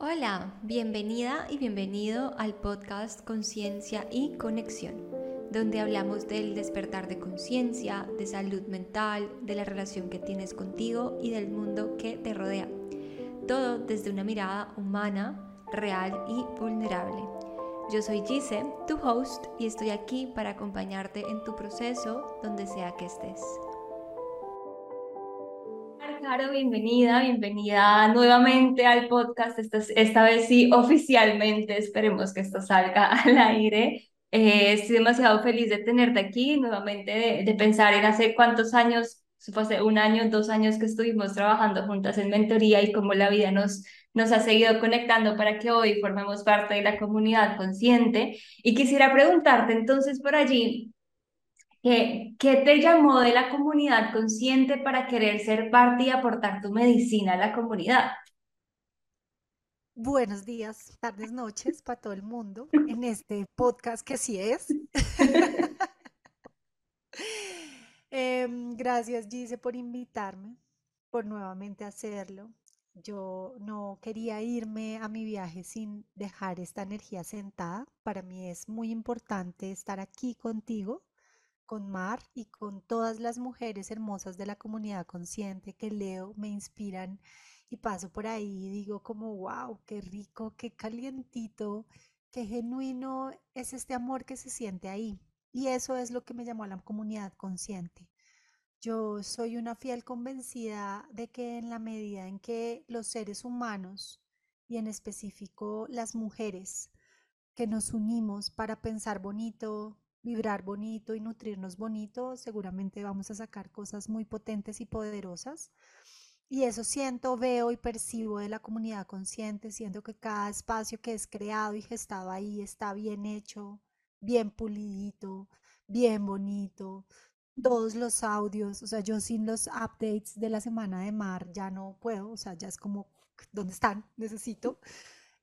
Hola, bienvenida y bienvenido al podcast Conciencia y Conexión, donde hablamos del despertar de conciencia, de salud mental, de la relación que tienes contigo y del mundo que te rodea. Todo desde una mirada humana, real y vulnerable. Yo soy Gise, tu host, y estoy aquí para acompañarte en tu proceso donde sea que estés. Caro, bienvenida, bienvenida nuevamente al podcast, esta, esta vez sí oficialmente, esperemos que esto salga al aire. Eh, estoy demasiado feliz de tenerte aquí, nuevamente de, de pensar en hace cuántos años, fue hace un año, dos años que estuvimos trabajando juntas en mentoría y cómo la vida nos, nos ha seguido conectando para que hoy formemos parte de la comunidad consciente. Y quisiera preguntarte entonces por allí, ¿Qué, te llamó de la comunidad consciente para querer ser parte y aportar tu medicina a la comunidad? Buenos días, tardes, noches para todo el mundo en este podcast que sí es. Em, gracias, Gise, por invitarme, por nuevamente hacerlo. Yo no quería irme a mi viaje sin dejar esta energía sentada. Para mí es muy importante estar aquí contigo con Mar y con todas las mujeres hermosas de la comunidad consciente que leo, me inspiran y paso por ahí y digo como, wow, qué rico, qué calientito, qué genuino es este amor que se siente ahí. Y eso es lo que me llamó a la comunidad consciente. Yo soy una fiel convencida de que en la medida en que los seres humanos, y en específico las mujeres, que nos unimos para pensar bonito, vibrar bonito y nutrirnos bonito, seguramente vamos a sacar cosas muy potentes y poderosas. Y eso siento, veo y percibo de la comunidad consciente, siento que cada espacio que es creado y gestado ahí está bien hecho, bien pulidito, bien bonito. Todos los audios, o sea, yo sin los updates de la semana de mar ya no puedo, o sea, ya es como, ¿dónde están? Necesito.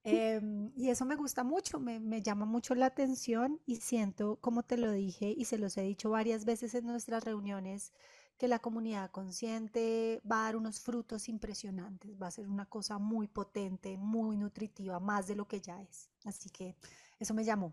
Em, y eso me gusta mucho, me, me, llama mucho la atención y siento, como te lo dije y se los he dicho varias veces en nuestras reuniones, que la comunidad consciente va a dar unos frutos impresionantes, va a ser una cosa muy potente, muy nutritiva, más de lo que ya es. Así que eso me llamó.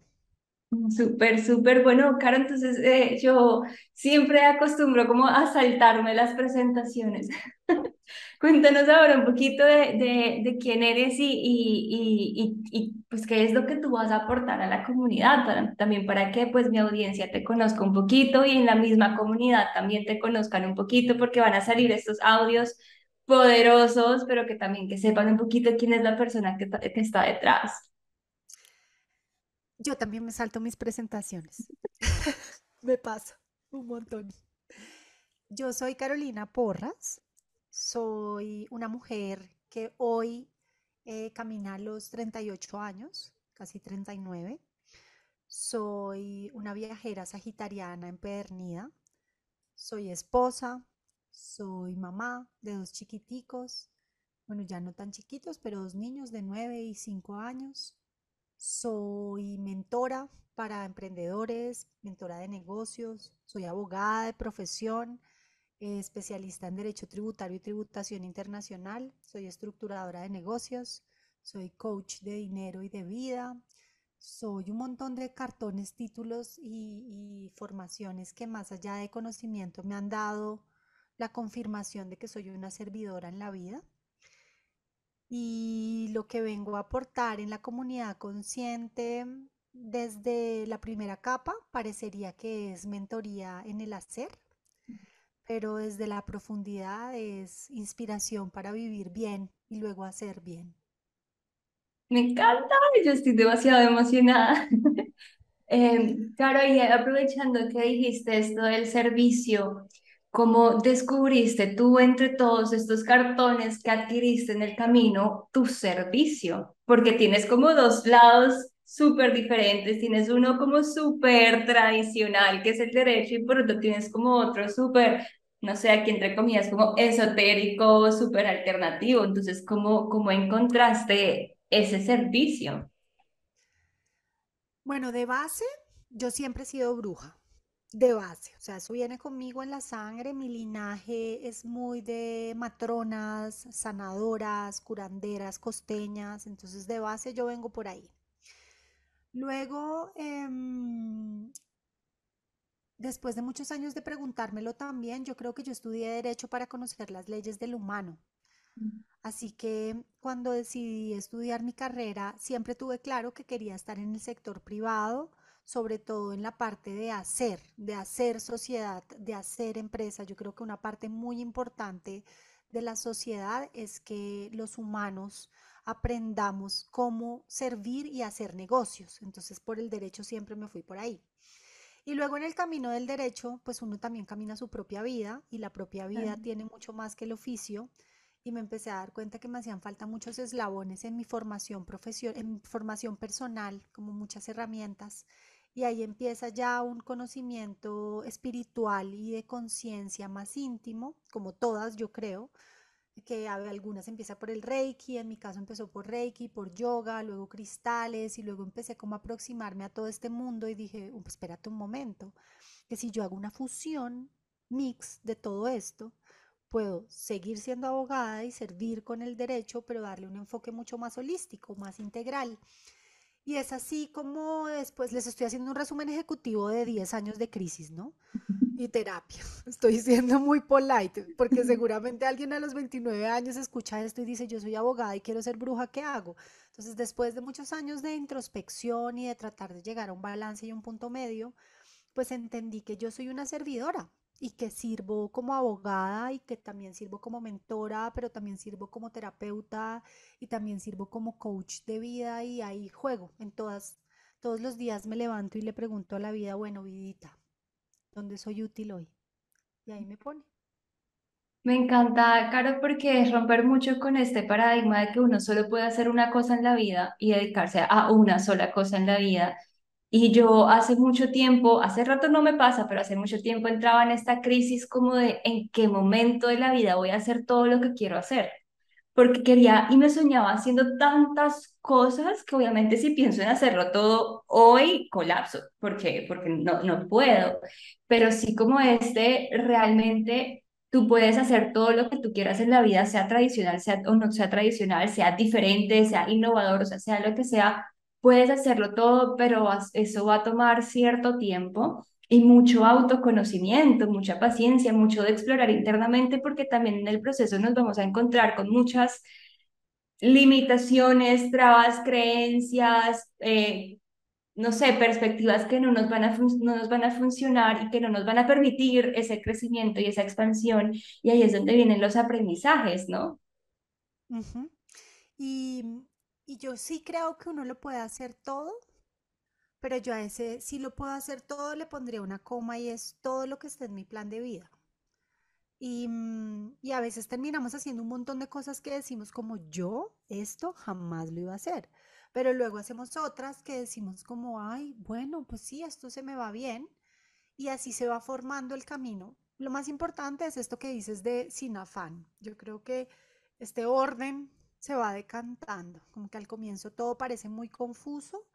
Súper, súper bueno, Caro. Entonces, eh, yo siempre acostumbro como a saltarme las presentaciones. Cuéntanos ahora un poquito de, de, de quién eres y, y, y, y, pues qué es lo que tú vas a aportar a la comunidad, también para que pues mi audiencia te conozca un poquito y en la misma comunidad también te conozcan un poquito porque van a salir estos audios poderosos, pero que también que sepan un poquito quién es la persona que, que está detrás. Yo también me salto mis presentaciones. me pasa un montón. Yo soy Carolina Porras. Soy una mujer que hoy eh, camina los 38 años, casi 39. Soy una viajera sagitariana empedernida. Soy esposa. Soy mamá de dos chiquiticos. Bueno, ya no tan chiquitos, pero dos niños de 9 y 5 años. Soy mentora para emprendedores, mentora de negocios, soy abogada de profesión, especialista en Derecho Tributario y Tributación Internacional, soy estructuradora de negocios, soy coach de dinero y de vida, soy un montón de cartones, títulos y, y formaciones que más allá de conocimiento me han dado la confirmación de que soy una servidora en la vida. Y lo que vengo a aportar en la comunidad consciente desde la primera capa parecería que es mentoría en el hacer, pero desde la profundidad es inspiración para vivir bien y luego hacer bien. Me encanta, yo estoy demasiado emocionada. eh, claro, y aprovechando que dijiste esto del servicio, ¿Cómo descubriste tú entre todos estos cartones que adquiriste en el camino tu servicio? Porque tienes como dos lados súper diferentes. Tienes uno como súper tradicional, que es el derecho, y por otro tienes como otro súper, no sé, aquí entre comillas, como esotérico, súper alternativo. Entonces, ¿cómo, ¿cómo encontraste ese servicio? Bueno, de base, yo siempre he sido bruja. de base, o sea, eso viene conmigo en la sangre, mi linaje es muy de matronas, sanadoras, curanderas, costeñas, entonces de base yo vengo por ahí. Luego, em, después de muchos años de preguntármelo también, yo creo que yo estudié derecho para conocer las leyes del humano. Así que cuando decidí estudiar mi carrera, siempre tuve claro que quería estar en el sector privado, sobre todo en la parte de hacer, de hacer sociedad, de hacer empresa. Yo creo que una parte muy importante de la sociedad es que los humanos aprendamos cómo servir y hacer negocios. Entonces, por el derecho siempre me fui por ahí. Y luego en el camino del derecho, pues uno también camina su propia vida y la propia vida tiene mucho más que el oficio y me empecé a dar cuenta que me hacían falta muchos eslabones en mi formación profesio- en mi formación personal, como muchas herramientas. Y ahí empieza ya un conocimiento espiritual y de conciencia más íntimo, como todas yo creo, que algunas empieza por el Reiki, en mi caso empezó por Reiki, por yoga, luego cristales y luego empecé como a aproximarme a todo este mundo y dije, "Uh, espérate un momento, que si yo hago una fusión mix de todo esto, puedo seguir siendo abogada y servir con el derecho, pero darle un enfoque mucho más holístico, más integral. Y es así como después les estoy haciendo un resumen ejecutivo de 10 años de crisis, ¿no? Y terapia. Estoy siendo muy polite, porque seguramente alguien a los 29 años escucha esto y dice, yo soy abogada y quiero ser bruja, ¿qué hago? Entonces, después de muchos años de introspección y de tratar de llegar a un balance y un punto medio, pues entendí que yo soy una servidora y que sirvo como abogada y que también sirvo como mentora, pero también sirvo como terapeuta y también sirvo como coach de vida y ahí juego en todas, todos los días me levanto y le pregunto a la vida, bueno, vidita, ¿dónde soy útil hoy? Y ahí me pone. Me encanta, Caro, porque es romper mucho con este paradigma de que uno solo puede hacer una cosa en la vida y dedicarse a una sola cosa en la vida. Y yo hace mucho tiempo, hace rato no me pasa, pero hace mucho tiempo entraba en esta crisis como de en qué momento de la vida voy a hacer todo lo que quiero hacer porque quería y me soñaba haciendo tantas cosas que obviamente si pienso en hacerlo todo hoy, colapso, porque, porque no, no puedo, pero sí como este, realmente tú puedes hacer todo lo que tú quieras en la vida, sea tradicional, sea o no sea tradicional, sea diferente, sea innovador, o sea, sea lo que sea, puedes hacerlo todo, pero eso va a tomar cierto tiempo. Y mucho autoconocimiento, mucha paciencia, mucho de explorar internamente, porque también en el proceso nos vamos a encontrar con muchas limitaciones, trabas, creencias, eh, no sé, perspectivas que no nos van a no nos van a funcionar y que no nos van a permitir ese crecimiento y esa expansión. Y ahí es donde vienen los aprendizajes, ¿no? Ujú. Y, y yo sí creo que uno lo puede hacer todo, pero yo a ese sí lo puedo hacer todo le pondría una coma y es todo lo que esté en mi plan de vida. Y, mm, y a veces terminamos haciendo un montón de cosas que decimos como yo esto jamás lo iba a hacer. Pero luego hacemos otras que decimos como, ay, bueno, pues sí, esto se me va bien. Y así se va formando el camino. Lo más importante es esto que dices de sin afán. Yo creo que este orden se va decantando, como que al comienzo todo parece muy confuso,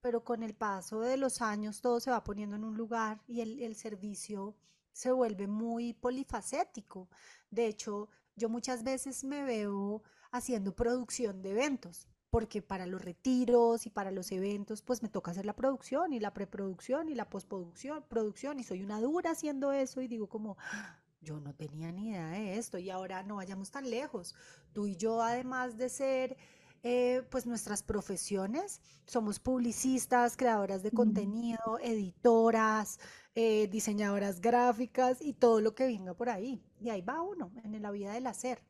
pero con el paso de los años todo se va poniendo en un lugar y el, el servicio se vuelve muy polifacético. De hecho, yo muchas veces me veo haciendo producción de eventos, porque para los retiros y para los eventos, pues me toca hacer la producción y la preproducción y la postproducción, producción, y soy una dura haciendo eso y digo como, yo no tenía ni idea de esto y ahora no vayamos tan lejos. Tú y yo, además de ser, eh, pues nuestras profesiones, somos publicistas, creadoras de Mm. contenido, editoras, eh, diseñadoras gráficas y todo lo que venga por ahí. Y ahí va uno, en la vida del hacer.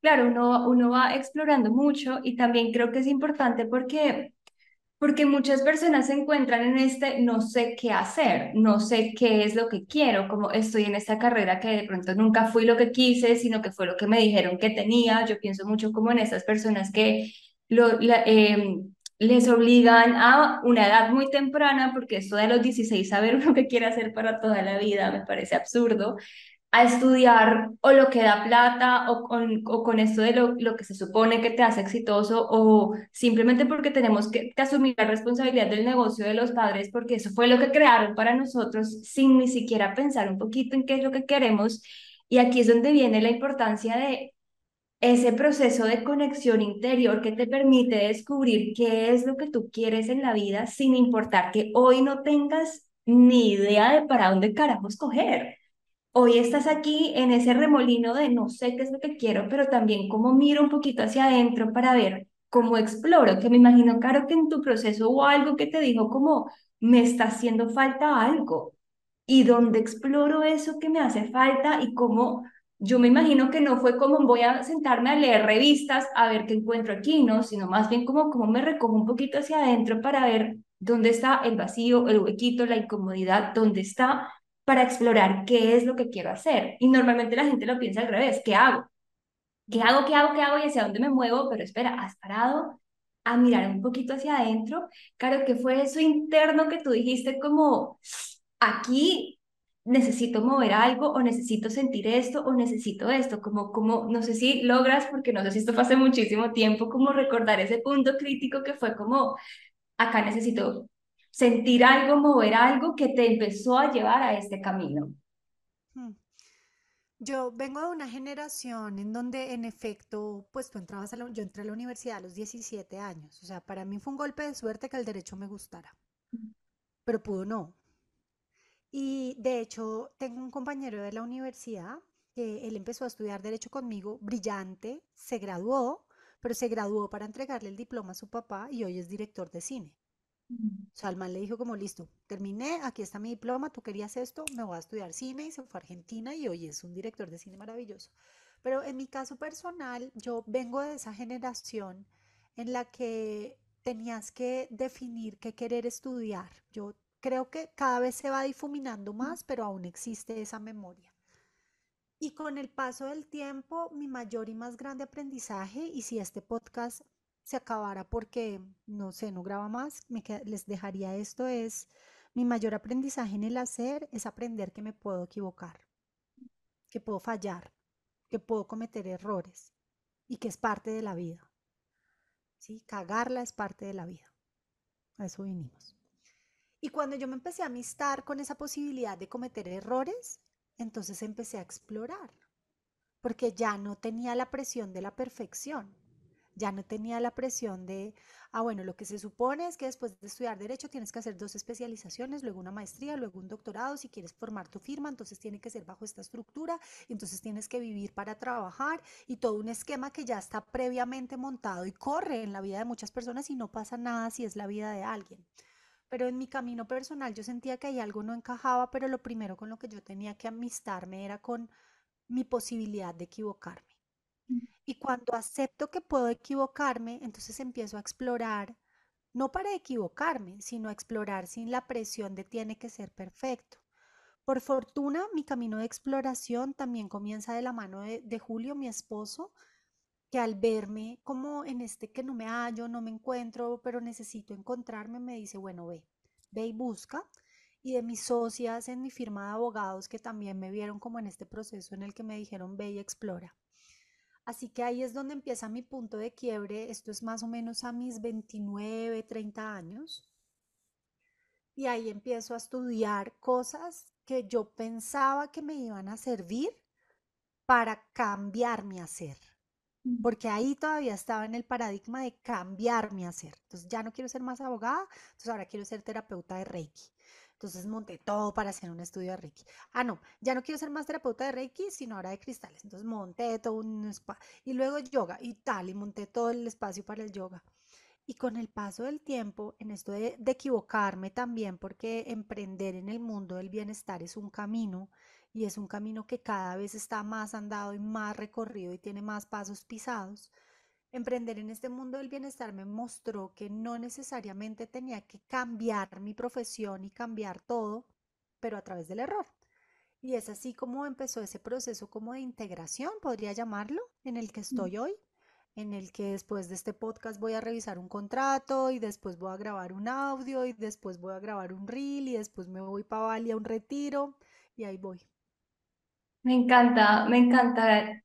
Claro, uno, uno va explorando mucho y también creo que es importante porque Porque muchas personas se encuentran en este no sé qué hacer, no sé qué es lo que quiero, como estoy en esta carrera que de pronto nunca fui lo que quise, sino que fue lo que me dijeron que tenía. Yo pienso mucho como en esas personas que lo, la- em, les obligan a una edad muy temprana, porque esto de los 16 saber uno qué quiere hacer para toda la vida me parece absurdo a estudiar o lo que da plata o con, o con esto de lo, lo que se supone que te hace exitoso o simplemente porque tenemos que, que asumir la responsabilidad del negocio de los padres porque eso fue lo que crearon para nosotros sin ni siquiera pensar un poquito en qué es lo que queremos. Y aquí es donde viene la importancia de ese proceso de conexión interior que te permite descubrir qué es lo que tú quieres en la vida sin importar que hoy no tengas ni idea de para dónde carajos coger hoy estás aquí en ese remolino de no sé qué es lo que quiero, pero también cómo miro un poquito hacia adentro para ver cómo exploro, que me imagino, Caro, que en tu proceso hubo algo que te dijo como me está haciendo falta algo y dónde exploro eso que me hace falta y cómo yo me imagino que no fue como voy a sentarme a leer revistas a ver qué encuentro aquí, ¿no? Sino más bien como cómo me recojo un poquito hacia adentro para ver dónde está el vacío, el huequito, la incomodidad, dónde está para explorar qué es lo que quiero hacer. Y normalmente la gente lo piensa al revés, ¿qué hago? ¿Qué hago, qué hago, qué hago y hacia dónde me muevo? Pero espera, has parado a mirar un poquito hacia adentro. Claro, ¿qué fue eso interno que tú dijiste como, aquí necesito mover algo o necesito sentir esto o necesito esto? Como, como, no sé si logras, porque no sé si esto fue hace muchísimo tiempo, como recordar ese punto crítico que fue como, acá necesito sentir algo, mover algo que te empezó a llevar a este camino. Hmm. Yo vengo de una generación en donde en efecto, pues tú entrabas a la, yo entré a la universidad a los 17 años, o sea, para mí fue un golpe de suerte que el derecho me gustara, pero pudo no. Y de hecho, tengo un compañero de la universidad que él empezó a estudiar derecho conmigo, brillante, se graduó, pero se graduó para entregarle el diploma a su papá y hoy es director de cine. O sea, el man le dijo como, listo, terminé, aquí está mi diploma, tú querías esto, me voy a estudiar cine y se fue a Argentina y hoy es un director de cine maravilloso. Pero en mi caso personal, yo vengo de esa generación en la que tenías que definir qué querer estudiar. Yo creo que cada vez se va difuminando más, pero aún existe esa memoria. Y con el paso del tiempo, mi mayor y más grande aprendizaje, y si este podcast se acabara porque, no sé, no graba más, me les dejaría esto es, mi mayor aprendizaje en el hacer es aprender que me puedo equivocar, que puedo fallar, que puedo cometer errores y que es parte de la vida. ¿Sí? Cagarla es parte de la vida. A eso vinimos. Y cuando yo me empecé a amistar con esa posibilidad de cometer errores, entonces empecé a explorar, porque ya no tenía la presión de la perfección ya no tenía la presión de, ah, bueno, lo que se supone es que después de estudiar derecho tienes que hacer dos especializaciones, luego una maestría, luego un doctorado, si quieres formar tu firma, entonces tiene que ser bajo esta estructura, entonces tienes que vivir para trabajar y todo un esquema que ya está previamente montado y corre en la vida de muchas personas y no pasa nada si es la vida de alguien. Pero en mi camino personal yo sentía que ahí algo no encajaba, pero lo primero con lo que yo tenía que amistarme era con mi posibilidad de equivocarme. Y cuando acepto que puedo equivocarme, entonces empiezo a explorar, no para equivocarme, sino a explorar sin la presión de tiene que ser perfecto. Por fortuna, mi camino de exploración también comienza de la mano de, Julio, mi esposo, que al verme como en este que no me hallo, no me encuentro, pero necesito encontrarme, me dice, bueno, ve, ve y busca. Y de mis socias en mi firma de abogados que también me vieron como en este proceso en el que me dijeron, ve y explora. Así que ahí es donde empieza mi punto de quiebre. Esto es más o menos a mis 29, 30 años. Y ahí empiezo a estudiar cosas que yo pensaba que me iban a servir para cambiar mi hacer. Porque ahí todavía estaba en el paradigma de cambiar mi hacer. Entonces ya no quiero ser más abogada, entonces ahora quiero ser terapeuta de Reiki. Entonces monté todo para hacer un estudio de Reiki. Ah, no, ya no quiero ser más terapeuta de Reiki, sino ahora de cristales. Entonces monté todo un spa y luego yoga y tal, y monté todo el espacio para el yoga. Y con el paso del tiempo, en esto de, de equivocarme también, porque emprender en el mundo del bienestar es un camino y es un camino que cada vez está más andado y más recorrido y tiene más pasos pisados Emprender en este mundo del bienestar me mostró que no necesariamente tenía que cambiar mi profesión y cambiar todo, pero a través del error. Y es así como empezó ese proceso como de integración, podría llamarlo, en el que mm. estoy hoy, en el que después de este podcast voy a revisar un contrato y después voy a grabar un audio y después voy a grabar un reel y después me voy para Bali a un retiro y ahí voy. Me encanta, me encanta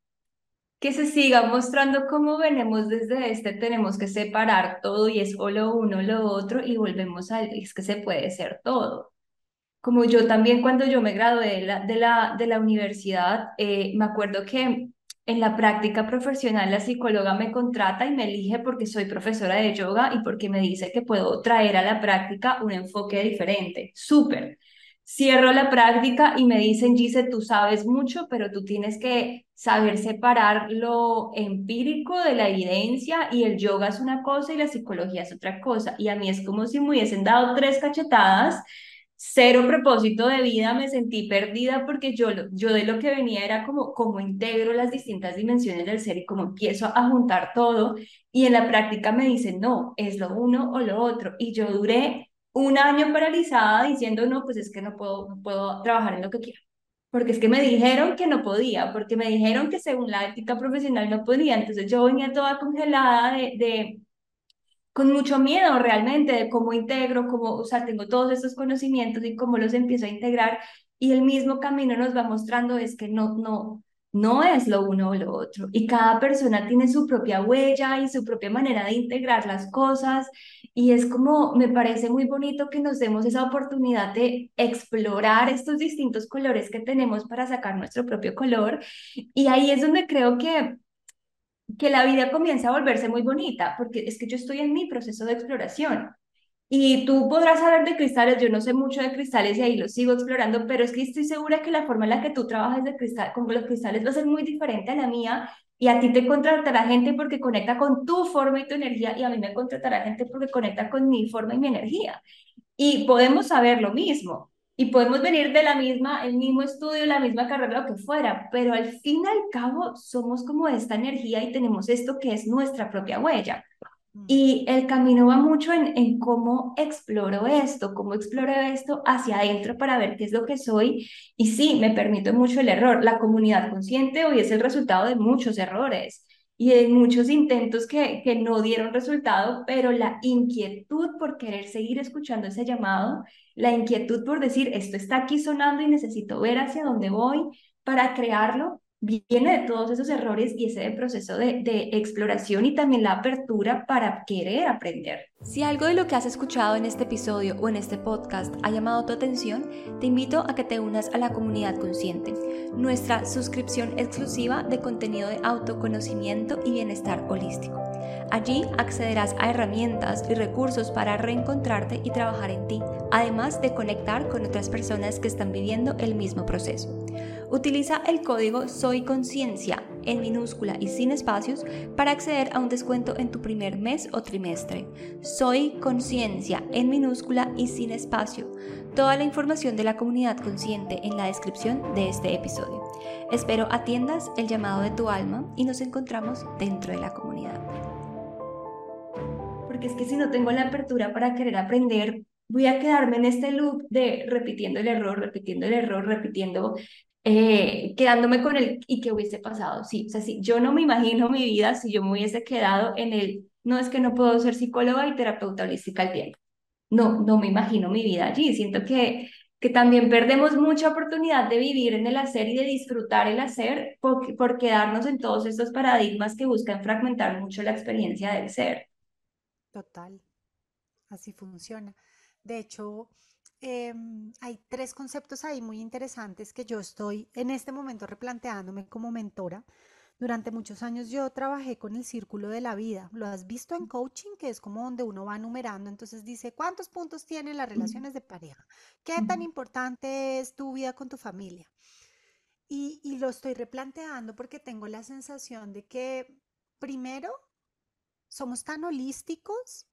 que se siga mostrando cómo venimos desde este, tenemos que separar todo y es o lo uno o lo otro y volvemos a, es que se puede ser todo. Como yo también cuando yo me gradué de la, de la, de la universidad, eh, me acuerdo que en la práctica profesional la psicóloga me contrata y me elige porque soy profesora de yoga y porque me dice que puedo traer a la práctica un enfoque diferente. Súper. Cierro la práctica y me dicen, Gise, tú sabes mucho, pero tú tienes que saber separar lo empírico de la evidencia y el yoga es una cosa y la psicología es otra cosa. Y a mí es como si me hubiesen dado tres cachetadas cero propósito de vida, me sentí perdida porque yo, yo de lo que venía era como cómo integro las distintas dimensiones del ser y cómo empiezo a juntar todo y en la práctica me dicen, no, es lo uno o lo otro. Y yo duré un año paralizada diciendo, no, pues es que no puedo, no puedo trabajar en lo que quiero. Porque es que me dijeron que no podía, porque me dijeron que según la ética profesional no podía. Entonces yo venía toda congelada de, de con mucho miedo realmente de cómo integro, cómo, o sea, tengo todos estos conocimientos y cómo los empiezo a integrar y el mismo camino nos va mostrando es que no, no, no es lo uno o lo otro. Y cada persona tiene su propia huella y su propia manera de integrar las cosas. Y es como, me parece muy bonito que nos demos esa oportunidad de explorar estos distintos colores que tenemos para sacar nuestro propio color. Y ahí es donde creo que que la vida comienza a volverse muy bonita, porque es que yo estoy en mi proceso de exploración. Y tú podrás saber de cristales, yo no sé mucho de cristales y ahí lo sigo explorando, pero es que estoy segura que la forma en la que tú trabajas de cristal, con los cristales va a ser muy diferente a la mía y a ti te contratará gente porque conecta con tu forma y tu energía y a mí me contratará gente porque conecta con mi forma y mi energía. Y podemos saber lo mismo, y podemos venir de la misma, el mismo estudio, la misma carrera, lo que fuera, pero al fin y al cabo somos como esta energía y tenemos esto que es nuestra propia huella. Y el camino va mucho en, en cómo exploro esto, cómo exploro esto hacia adentro para ver qué es lo que soy. Y sí, me permito mucho el error. La comunidad consciente hoy es el resultado de muchos errores y de muchos intentos que, que no dieron resultado, pero la inquietud por querer seguir escuchando ese llamado la inquietud por decir, esto está aquí sonando y necesito ver hacia dónde voy para crearlo, viene de todos esos errores y ese proceso de, exploración y también la apertura para querer aprender. Si algo de lo que has escuchado en este episodio o en este podcast ha llamado tu atención, te invito a que te unas a la comunidad consciente, nuestra suscripción exclusiva de contenido de autoconocimiento y bienestar holístico. Allí accederás a herramientas y recursos para reencontrarte y trabajar en ti, además de conectar con otras personas que están viviendo el mismo proceso. Utiliza el código Soy Conciencia en minúscula y sin espacios para acceder a un descuento en tu primer mes o trimestre. Soy Conciencia en minúscula y sin espacio. Toda la información de la comunidad consciente en la descripción de este episodio. Espero atiendas el llamado de tu alma y nos encontramos dentro de la comunidad porque es que si no tengo la apertura para querer aprender, voy a quedarme en este loop de repitiendo el error, repitiendo el error, repitiendo, eh, quedándome con el y qué hubiese pasado. Sí, o sea, sí, yo no me imagino mi vida si yo me hubiese quedado en el, no es que no puedo ser psicóloga y terapeuta holística al tiempo. No, no me imagino mi vida allí. Siento que, que también perdemos mucha oportunidad de vivir en el hacer y de disfrutar el hacer por, por quedarnos en todos estos paradigmas que buscan fragmentar mucho la experiencia del ser. Total, así funciona. De hecho, em, hay tres conceptos ahí muy interesantes que yo estoy en este momento replanteándome como mentora. Durante muchos años yo trabajé con el círculo de la vida. Lo has visto en coaching, que es como donde uno va numerando. Entonces dice, ¿cuántos puntos tienen las relaciones de pareja? ¿Qué tan importante es tu vida con tu familia? Y, y lo estoy replanteando porque tengo la sensación de que primero somos tan holísticos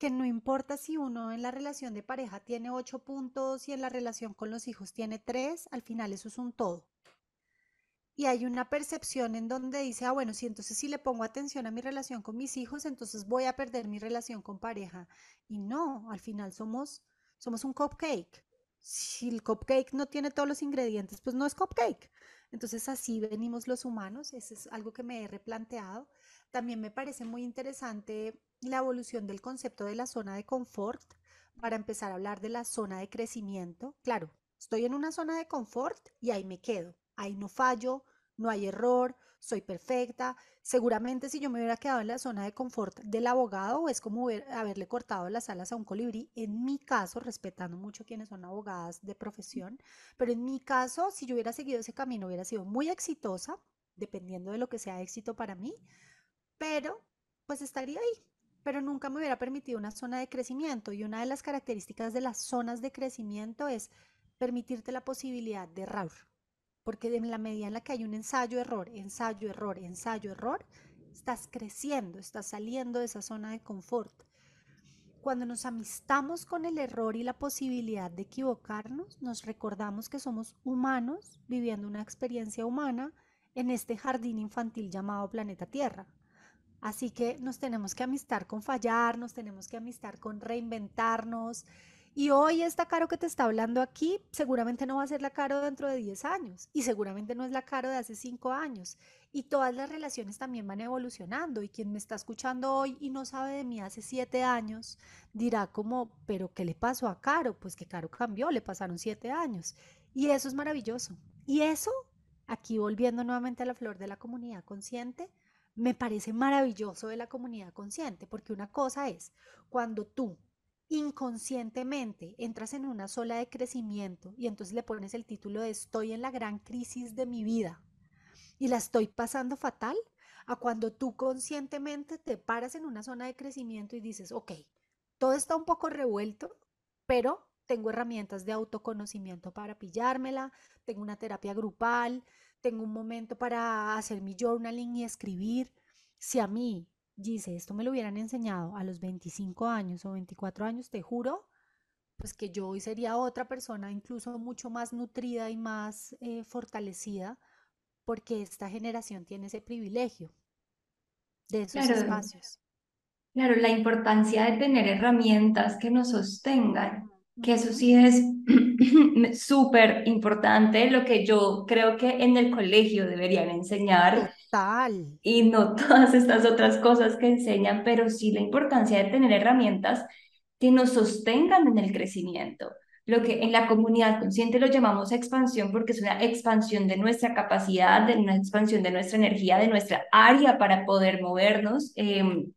que no importa si uno en la relación de pareja tiene ocho puntos y en la relación con los hijos tiene tres, al final eso es un todo. Y hay una percepción en donde dice, ah, bueno, si entonces si le pongo atención a mi relación con mis hijos, entonces voy a perder mi relación con pareja. Y no, al final somos, somos un cupcake. Si el cupcake no tiene todos los ingredientes, pues no es cupcake. Entonces así venimos los humanos, eso es algo que me he replanteado. También me parece muy interesante la evolución del concepto de la zona de confort para empezar a hablar de la zona de crecimiento. Claro, estoy en una zona de confort y ahí me quedo. ahí no fallo, no hay error, soy perfecta. Seguramente si yo me hubiera quedado en la zona de confort del abogado, es como haberle cortado las alas a un colibrí. En mi caso, respetando mucho quienes son abogadas de profesión, pero en mi caso, si yo hubiera seguido ese camino, hubiera sido muy exitosa, dependiendo de lo que sea éxito para mí, pero pues estaría ahí, pero nunca me hubiera permitido una zona de crecimiento. Y una de las características de las zonas de crecimiento es permitirte la posibilidad de error. Porque en la medida en la que hay un ensayo, error, ensayo, error, ensayo, error, estás creciendo, estás saliendo de esa zona de confort. Cuando nos amistamos con el error y la posibilidad de equivocarnos, nos recordamos que somos humanos viviendo una experiencia humana en este jardín infantil llamado planeta Tierra. Así que nos tenemos que amistar con fallar, nos tenemos que amistar con reinventarnos. Y hoy esta Caro que te está hablando aquí seguramente no va a ser la Caro dentro de 10 años y seguramente no es la Caro de hace 5 años. Y todas las relaciones también van evolucionando y quien me está escuchando hoy y no sabe de mí hace 7 años dirá como, pero ¿qué le pasó a Caro? Pues que Caro cambió, le pasaron 7 años. Y eso es maravilloso. Y eso, aquí volviendo nuevamente a la flor de la comunidad consciente, me parece maravilloso de la comunidad consciente, porque una cosa es cuando tú inconscientemente entras en una sola de crecimiento y entonces le pones el título de estoy en la gran crisis de mi vida y la estoy pasando fatal, a cuando tú conscientemente te paras en una zona de crecimiento y dices, ok, todo está un poco revuelto, pero tengo herramientas de autoconocimiento para pillármela, tengo una terapia grupal, tengo un momento para hacer mi journaling y escribir. Si a mí, dice, esto me lo hubieran enseñado a los 25 años o 24 años, te juro, pues que yo hoy sería otra persona, incluso mucho más nutrida y más eh, fortalecida, porque esta generación tiene ese privilegio de esos espacios. Claro, la importancia de tener herramientas que nos sostengan, que eso sí es súper importante, lo que yo creo que en el colegio deberían enseñar. Total. Y no todas estas otras cosas que enseñan, pero sí la importancia de tener herramientas que nos sostengan en el crecimiento. Lo que en la comunidad consciente lo llamamos expansión porque es una expansión de nuestra capacidad, de una expansión de nuestra energía, de nuestra área para poder movernos. Em,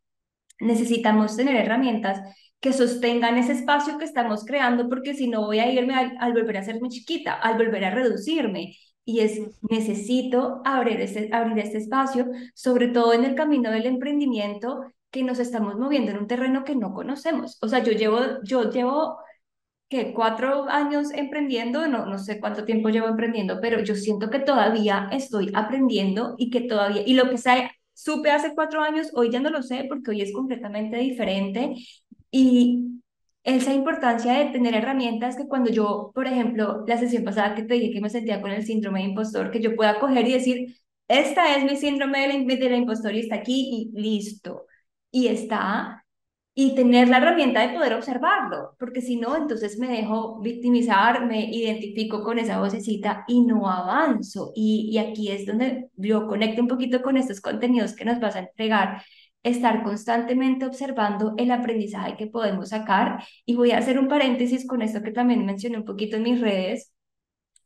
necesitamos tener herramientas que sostengan ese espacio que estamos creando, porque si no voy a irme al, volver a ser muy chiquita, al volver a reducirme. Y es, necesito abrir este, abrir este espacio, sobre todo en el camino del emprendimiento, que nos estamos moviendo en un terreno que no conocemos. O sea, yo llevo, yo llevo que cuatro años emprendiendo, no, no sé cuánto tiempo llevo emprendiendo, pero yo siento que todavía estoy aprendiendo y que todavía, y lo que sea, supe hace cuatro años, hoy ya no lo sé porque hoy es completamente diferente y esa importancia de tener herramientas que cuando yo, por ejemplo, la sesión pasada que te dije que me sentía con el síndrome de impostor, que yo pueda coger y decir, esta es mi síndrome de la, impostor y está aquí y listo. Y está, y tener la herramienta de poder observarlo, porque si no, entonces me dejo victimizar, me identifico con esa vocecita y no avanzo. Y, y aquí es donde yo conecto un poquito con estos contenidos que nos vas a entregar estar constantemente observando el aprendizaje que podemos sacar. Y voy a hacer un paréntesis con esto que también mencioné un poquito en mis redes,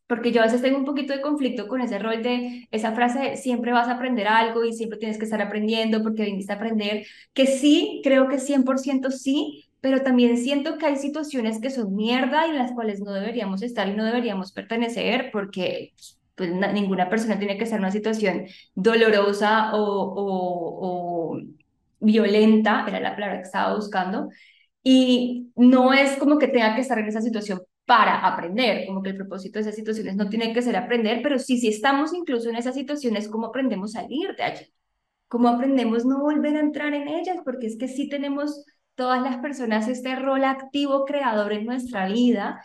porque yo a veces tengo un poquito de conflicto con ese rol de esa frase, siempre vas a aprender algo y siempre tienes que estar aprendiendo porque viniste a aprender, que sí, creo que 100% sí, pero también siento que hay situaciones que son mierda y las cuales no deberíamos estar y no deberíamos pertenecer porque pues, ninguna persona tiene que estar en una situación dolorosa o, o, o violenta, era la palabra que estaba buscando, y no es como que tenga que estar en esa situación para aprender, como que el propósito de esas situaciones no tiene que ser aprender, pero sí, si estamos incluso en esas situaciones, ¿cómo aprendemos a salir de allí? ¿Cómo aprendemos no volver a entrar en ellas? Porque es que sí tenemos todas las personas este rol activo creador en nuestra vida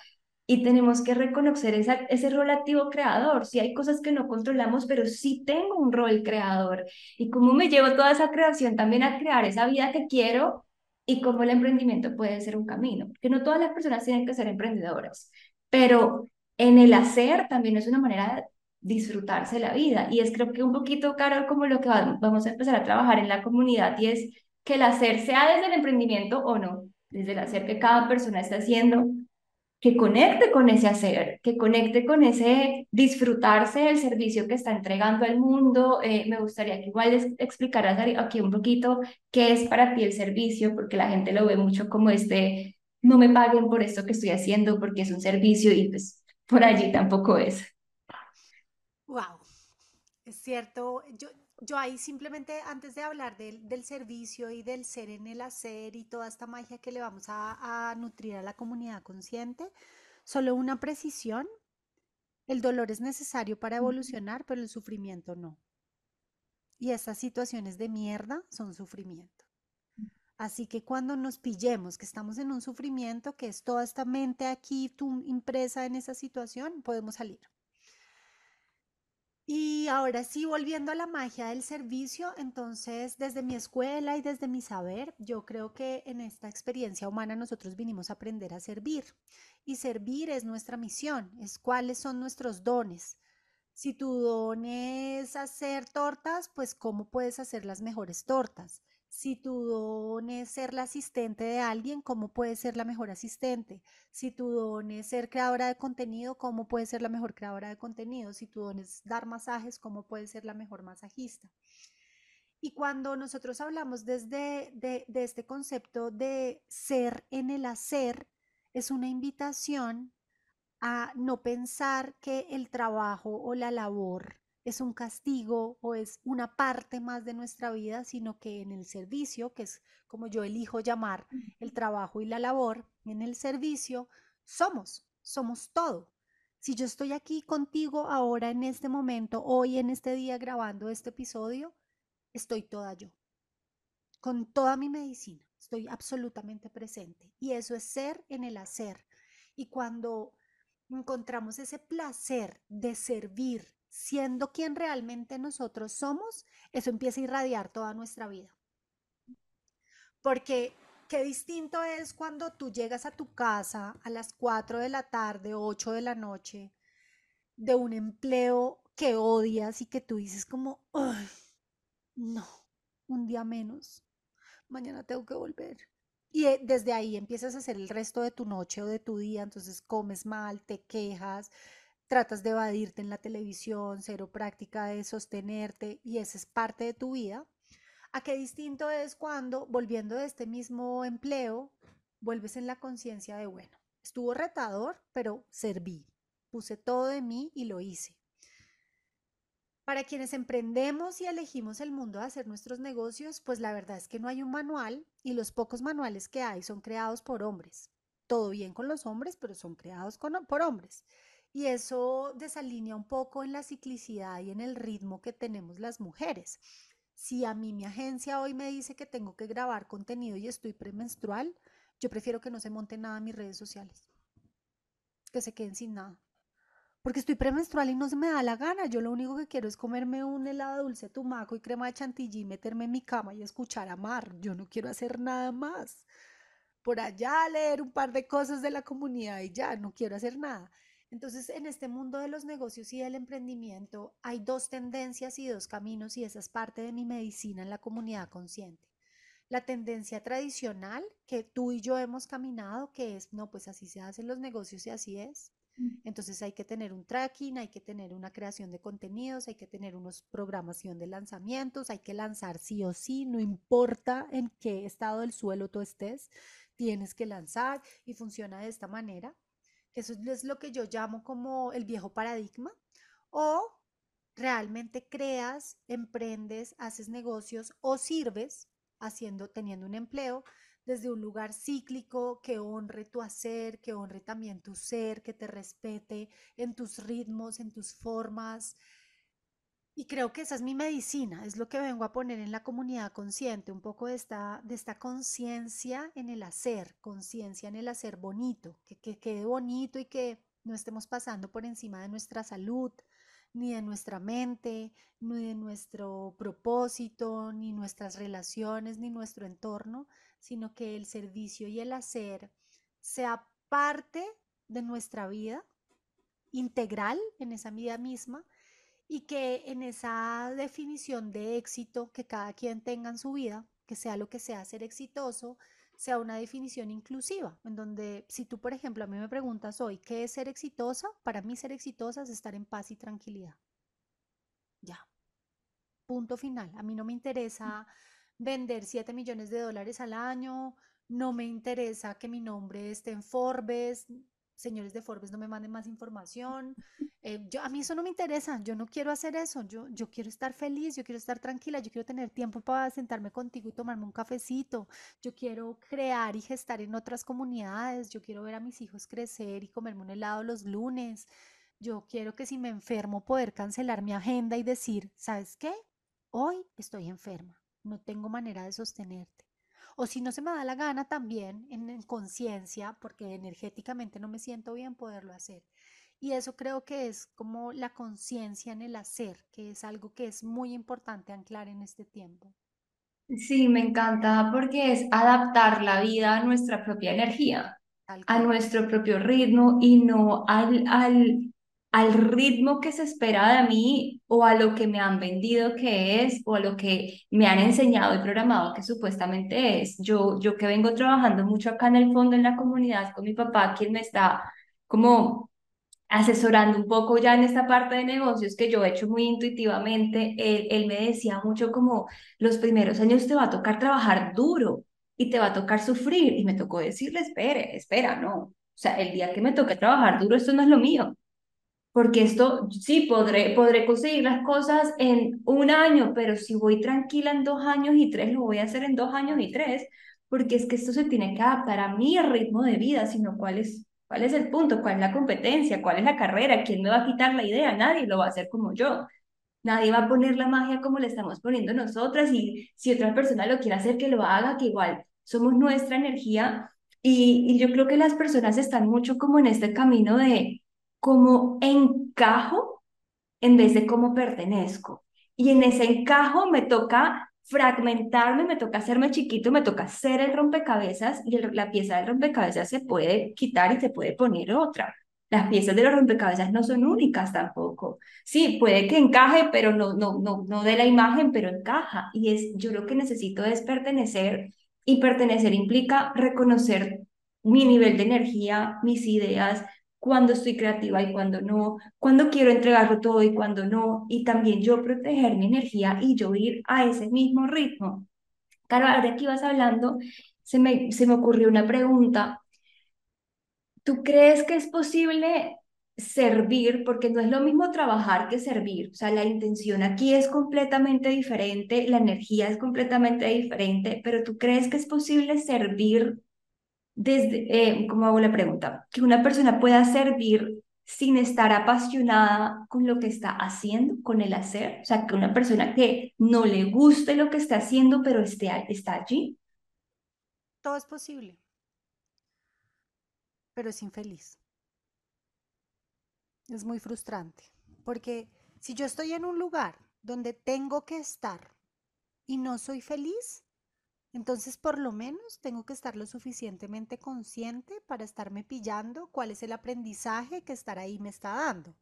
y tenemos que reconocer esa, ese rol activo creador. Si hay cosas que no controlamos, pero sí tengo un rol creador. Y cómo me llevo toda esa creación también a crear esa vida que quiero y cómo el emprendimiento puede ser un camino. Que no todas las personas tienen que ser emprendedoras, pero en el hacer también es una manera de disfrutarse la vida. Y es creo que un poquito, Carol, como lo que vamos a empezar a trabajar en la comunidad y es que el hacer sea desde el emprendimiento o no, desde el hacer que cada persona está haciendo que conecte con ese hacer, que conecte con ese disfrutarse del servicio que está entregando al mundo. Eh, me gustaría que igual les explicaras aquí un poquito qué es para ti el servicio, porque la gente lo ve mucho como este, no me paguen por esto que estoy haciendo porque es un servicio y pues por allí tampoco es. Wow, es cierto. Yo, yo ahí simplemente antes de hablar del, del, servicio y del ser en el hacer y toda esta magia que le vamos a, a nutrir a la comunidad consciente, solo una precisión. El dolor es necesario para evolucionar, pero el sufrimiento no. Y estas situaciones de mierda son sufrimiento. Así que cuando nos pillemos que estamos en un sufrimiento, que es toda esta mente aquí tú impresa en esa situación, podemos salir. Y ahora sí, volviendo a la magia del servicio, entonces desde mi escuela y desde mi saber, yo creo que en esta experiencia humana nosotros vinimos a aprender a servir. Y servir es nuestra misión, es cuáles son nuestros dones. Si tu don es hacer tortas, pues cómo puedes hacer las mejores tortas. Si tu don es ser la asistente de alguien, ¿cómo puedes ser la mejor asistente? Si tu don es ser creadora de contenido, ¿cómo puedes ser la mejor creadora de contenido? Si tu don es dar masajes, ¿cómo puedes ser la mejor masajista? Y cuando nosotros hablamos desde de, este concepto de ser en el hacer, es una invitación a no pensar que el trabajo o la labor es un castigo o es una parte más de nuestra vida, sino que en el servicio, que es como yo elijo llamar el trabajo y la labor, en el servicio somos, somos todo. Si yo estoy aquí contigo ahora en este momento, hoy en este día grabando este episodio, estoy toda yo, con toda mi medicina, estoy absolutamente presente. Y eso es ser en el hacer. Y cuando encontramos ese placer de servir, siendo quien realmente nosotros somos, eso empieza a irradiar toda nuestra vida. Porque qué distinto es cuando tú llegas a tu casa a las 4 de la tarde, 8 de la noche, de un empleo que odias y que tú dices como, ay, no, un día menos, mañana tengo que volver. Y eh, desde ahí empiezas a hacer el resto de tu noche o de tu día, entonces comes mal, te quejas, tratas de evadirte en la televisión, cero práctica de sostenerte y esa es parte de tu vida. ¿A qué distinto es cuando, volviendo de este mismo empleo, vuelves en la conciencia de, bueno, estuvo retador, pero serví, puse todo de mí y lo hice. Para quienes emprendemos y elegimos el mundo a hacer nuestros negocios, pues la verdad es que no hay un manual y los pocos manuales que hay son creados por hombres. Todo bien con los hombres, pero son creados por hombres. Y eso desalinea un poco en la ciclicidad y en el ritmo que tenemos las mujeres. Si a mí mi agencia hoy me dice que tengo que grabar contenido y estoy premenstrual, yo prefiero que no se monte nada en mis redes sociales. Que se queden sin nada. Porque estoy premenstrual y no se me da la gana. Yo lo único que quiero es comerme un helado dulce tumaco y crema de chantilly, meterme en mi cama y escuchar a mar. Yo no quiero hacer nada más. Por allá leer un par de cosas de la comunidad y ya, no quiero hacer nada. Entonces, en este mundo de los negocios y del emprendimiento hay dos tendencias y dos caminos y esa es parte de mi medicina en la comunidad consciente. La tendencia tradicional que tú y yo hemos caminado, que es, no, pues así se hacen los negocios y así es. Mm. Entonces hay que tener un tracking, hay que tener una creación de contenidos, hay que tener unos programación de lanzamientos, hay que lanzar sí o sí, no importa en qué estado del suelo tú estés, tienes que lanzar y funciona de esta manera. Eso es lo que yo llamo como el viejo paradigma. O realmente creas, emprendes, haces negocios o sirves haciendo, teniendo un empleo desde un lugar cíclico que honre tu hacer, que honre también tu ser, que te respete en tus ritmos, en tus formas, y creo que esa es mi medicina, es lo que vengo a poner en la comunidad consciente, un poco de esta, de esta conciencia en el hacer, conciencia en el hacer bonito, que, que quede bonito y que no estemos pasando por encima de nuestra salud, ni de nuestra mente, ni de nuestro propósito, ni nuestras relaciones, ni nuestro entorno, sino que el servicio y el hacer sea parte de nuestra vida, integral en esa vida misma y que en esa definición de éxito que cada quien tenga en su vida, que sea lo que sea ser exitoso, sea una definición inclusiva, en donde si tú, por ejemplo, a mí me preguntas hoy, ¿qué es ser exitosa? Para mí ser exitosa es estar en paz y tranquilidad. Ya. Punto final. A mí no me interesa vender 7 millones de dólares al año, no me interesa que mi nombre esté en Forbes, señores de Forbes no me manden más información. Eh, a mí eso no me interesa, yo no quiero hacer eso, yo, yo quiero estar feliz, yo quiero estar tranquila, yo quiero tener tiempo para sentarme contigo y tomarme un cafecito, yo quiero crear y gestar en otras comunidades, yo quiero ver a mis hijos crecer y comerme un helado los lunes, yo quiero que si me enfermo poder cancelar mi agenda y decir, ¿sabes qué? Hoy estoy enferma, no tengo manera de sostenerte o si no se me da la gana también en, conciencia, porque energéticamente no me siento bien poderlo hacer. Y eso creo que es como la conciencia en el hacer, que es algo que es muy importante anclar en este tiempo. Sí, me encanta porque es adaptar la vida a nuestra propia energía, a nuestro propio ritmo y no al, al, al ritmo que se espera de mí o a lo que me han vendido que es o a lo que me han enseñado y programado que supuestamente es. Yo, yo que vengo trabajando mucho acá en el fondo en la comunidad con mi papá, quien me está como asesorando un poco ya en esta parte de negocios que yo he hecho muy intuitivamente, él, él me decía mucho como los primeros años te va a tocar trabajar duro y te va a tocar sufrir y me tocó decirle, espere, espera, no. O sea, el día que me toque trabajar duro, esto no es lo mío porque esto sí podré, podré conseguir las cosas en un año, pero si voy tranquila en dos años y tres, lo voy a hacer en dos años y tres, porque es que esto se tiene que adaptar a mi ritmo de vida, sino cuál es, cuál es el punto, cuál es la competencia, cuál es la carrera, quién me va a quitar la idea, nadie lo va a hacer como yo. Nadie va a poner la magia como le estamos poniendo nosotras y si otra persona lo quiere hacer, que lo haga, que igual somos nuestra energía y, y yo creo que las personas están mucho como en este camino de cómo encajo en vez de cómo pertenezco. Y en ese encajo me toca fragmentarme, me toca hacerme chiquito, me toca hacer el rompecabezas y la pieza del rompecabezas se puede quitar y se puede poner otra. Las piezas de los rompecabezas no son únicas tampoco. Sí, puede que encaje, pero no, no, no, no de la imagen, pero encaja. Y es, yo lo que necesito es pertenecer y pertenecer implica reconocer mi nivel de energía, mis ideas, cuando estoy creativa y cuando no, cuando quiero entregarlo todo y cuando no, y también yo proteger mi energía y yo ir a ese mismo ritmo. Claro, ahora que ibas hablando, se me, se me ocurrió una pregunta. ¿Tú crees que es posible servir, porque no es lo mismo trabajar que servir, o sea, la intención aquí es completamente diferente, la energía es completamente diferente, pero tú crees que es posible servir desde, eh, ¿cómo hago la pregunta? Que una persona pueda servir sin estar apasionada con lo que está haciendo, con el hacer. O sea, que una persona que no le guste lo que está haciendo, pero esté, está allí. Todo es posible, pero es infeliz. Es muy frustrante, porque si yo estoy en un lugar donde tengo que estar y no soy feliz, entonces, por lo menos tengo que estar lo suficientemente consciente para estarme pillando cuál es el aprendizaje que estar ahí me está dando.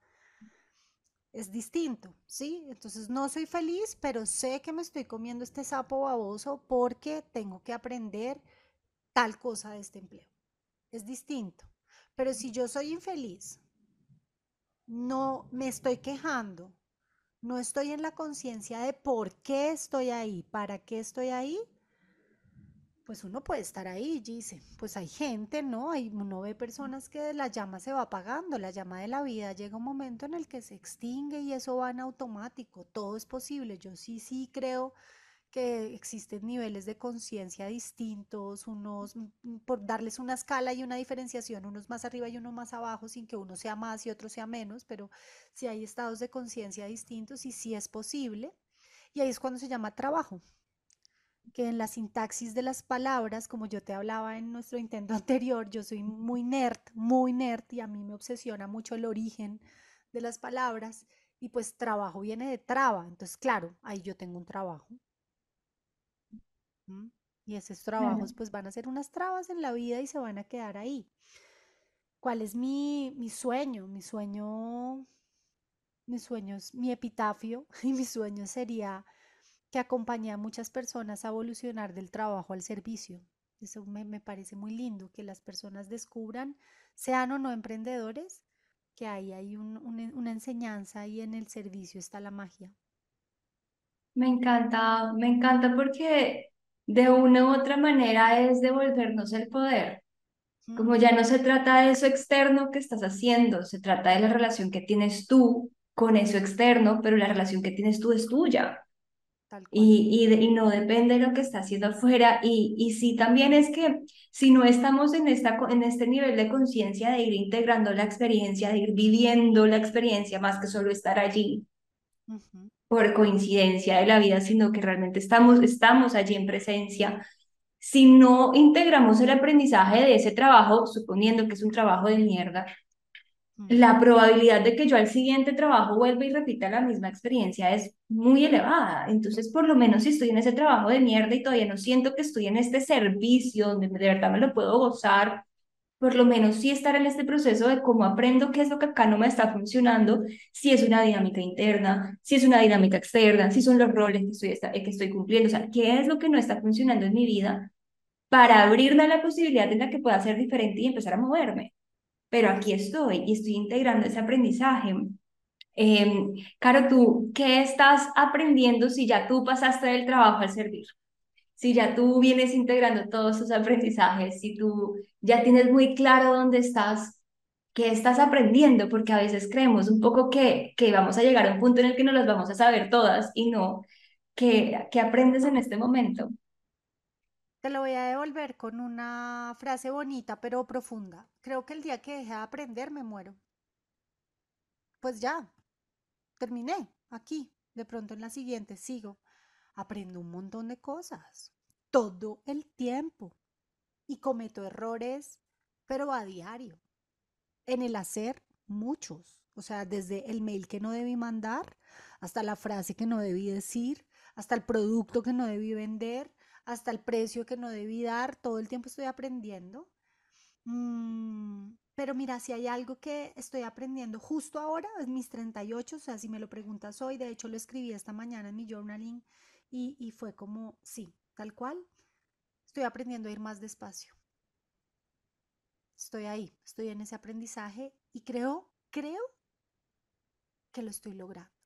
Es distinto, ¿sí? Entonces no soy feliz, pero sé que me estoy comiendo este sapo baboso porque tengo que aprender tal cosa de este empleo. Es distinto. Pero si yo soy infeliz, no me estoy quejando, no estoy en la conciencia de por qué estoy ahí, para qué estoy ahí, pues uno puede estar ahí, dice, pues hay gente, ¿no? Hay, uno ve personas que la llama se va apagando, la llama de la vida llega un momento en el que se extingue y eso va en automático, todo es posible. Yo sí, sí creo que existen niveles de conciencia distintos, unos, mm, mm, por darles una escala y una diferenciación, unos más arriba y uno más abajo, sin que uno sea más y otro sea menos, pero sí hay estados de conciencia distintos y sí es posible. Y ahí es cuando se llama trabajo que en la sintaxis de las palabras, como yo te hablaba en nuestro intento anterior, yo soy muy nerd, muy nerd y a mí me obsesiona mucho el origen de las palabras y pues trabajo viene de traba, entonces claro, ahí yo tengo un trabajo. Y esos trabajos pues van a ser unas trabas en la vida y se van a quedar ahí. ¿Cuál es mi, mi sueño? Mi sueño, mi sueño es mi epitafio y mi sueño sería que acompañe a muchas personas a evolucionar del trabajo al servicio. Eso me, parece muy lindo, que las personas descubran, sean o no emprendedores, que ahí hay una enseñanza y en el servicio está la magia. Me encanta, me encanta porque de una u otra manera es devolvernos el poder. Como ya no se trata de eso externo que estás haciendo, se trata de la relación que tienes tú con eso externo, pero la relación que tienes tú es tuya. Y, y, y, no depende de lo que está haciendo afuera. Y, y sí, también es que si no estamos en, esta, en este nivel de conciencia de ir integrando la experiencia, de ir viviendo la experiencia más que solo estar allí por coincidencia de la vida, sino que realmente estamos, estamos allí en presencia, si no integramos el aprendizaje de ese trabajo, suponiendo que es un trabajo de mierda, la probabilidad de que yo al siguiente trabajo vuelva y repita la misma experiencia es muy elevada. Entonces, por lo menos si estoy en ese trabajo de mierda y todavía no siento que estoy en este servicio donde de verdad me lo puedo gozar, por lo menos sí estar en este proceso de cómo aprendo qué es lo que acá no me está funcionando, si es una dinámica interna, si es una dinámica externa, si son los roles que estoy, que estoy cumpliendo, o sea, qué es lo que no está funcionando en mi vida para abrirme a la posibilidad de la que pueda ser diferente y empezar a moverme. Pero aquí estoy y estoy integrando ese aprendizaje. Eh, Caro, tú, ¿qué estás aprendiendo si ya tú pasaste del trabajo al servir? si ya tú vienes integrando todos esos aprendizajes, si tú ya tienes muy claro dónde estás, qué estás aprendiendo, porque a veces creemos un poco que, que vamos a llegar a un punto en el que no las vamos a saber todas y no, que, que aprendes en este momento. Te lo voy a devolver con una frase bonita pero profunda. Creo que el día que deje de aprender me muero. Pues ya, terminé aquí. De pronto en la siguiente sigo aprendo un montón de cosas, todo el tiempo. Y cometo errores, pero a diario. En el hacer, muchos. O sea, desde el mail que no debí mandar, hasta la frase que no debí decir, hasta el producto que no debí vender, hasta el precio que no debí dar. Todo el tiempo estoy aprendiendo. Mm, pero mira, si hay algo que estoy aprendiendo justo ahora, es mis 38, o sea, si me lo preguntas hoy, de hecho lo escribí esta mañana en mi journaling y, fue como, sí, tal cual, estoy aprendiendo a ir más despacio. Estoy ahí, estoy en ese aprendizaje y creo, creo que lo estoy logrando.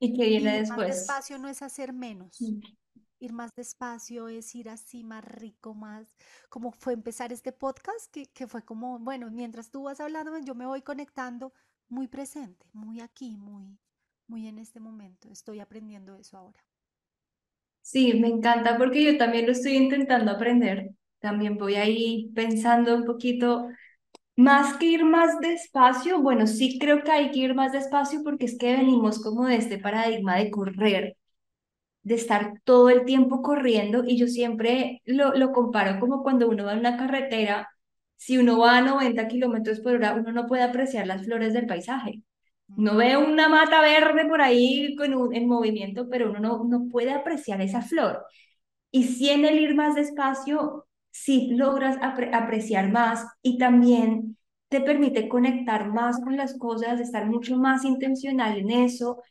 ¿Y qué viene ir después? Más despacio no es hacer menos. Mm. Ir más despacio es ir así más rico, más como fue empezar este podcast, que, que fue como, bueno, mientras tú vas hablando, yo me voy conectando muy presente, muy aquí, muy, muy en este momento. Estoy aprendiendo eso ahora. Sí, me encanta porque yo también lo estoy intentando aprender. También voy ahí pensando un poquito, más que ir más despacio, bueno, sí creo que hay que ir más despacio porque es que venimos como de este paradigma de correr, de estar todo el tiempo corriendo y yo siempre lo, lo comparo como cuando uno va en una carretera, si uno va a 90 kilómetros por hora, uno no puede apreciar las flores del paisaje no ve una mata verde por ahí con en movimiento, pero uno no, no puede apreciar esa flor. Y si en el ir más despacio, sí logras apreciar más y también te permite conectar más con las cosas, estar mucho más intencional en eso.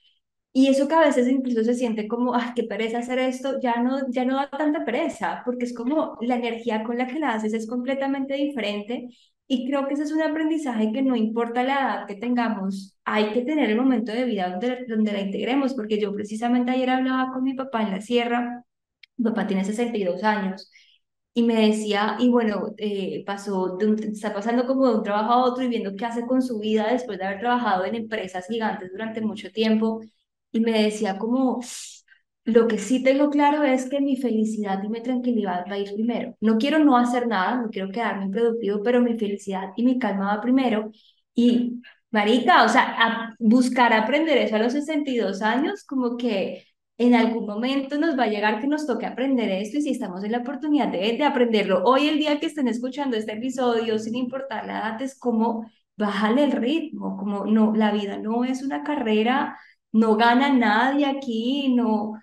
Y eso que a veces incluso se siente como, ah, qué pereza hacer esto, ya no, ya no da tanta pereza, porque es como la energía con la que la haces es completamente diferente. Y creo que ese es un aprendizaje que no importa la edad que tengamos, hay que tener el momento de vida donde, donde la integremos, porque yo precisamente ayer hablaba con mi papá en la sierra, mi papá tiene 62 años, y me decía, y bueno, eh, pasó está pasando como de un trabajo a otro y viendo qué hace con su vida después de haber trabajado en empresas gigantes durante mucho tiempo, y me decía como, lo que sí tengo claro es que mi felicidad y mi tranquilidad va a ir primero. No quiero no hacer nada, no quiero quedarme improductivo, pero mi felicidad y mi calma va primero. Y, marica, o sea, buscar aprender eso a los 62 años, como que en algún momento nos va a llegar que nos toque aprender esto y si estamos en la oportunidad de, de aprenderlo hoy el día que estén escuchando este episodio, sin importar la edad, es como bájale el ritmo, como no, la vida no es una carrera, no gana nadie aquí, no,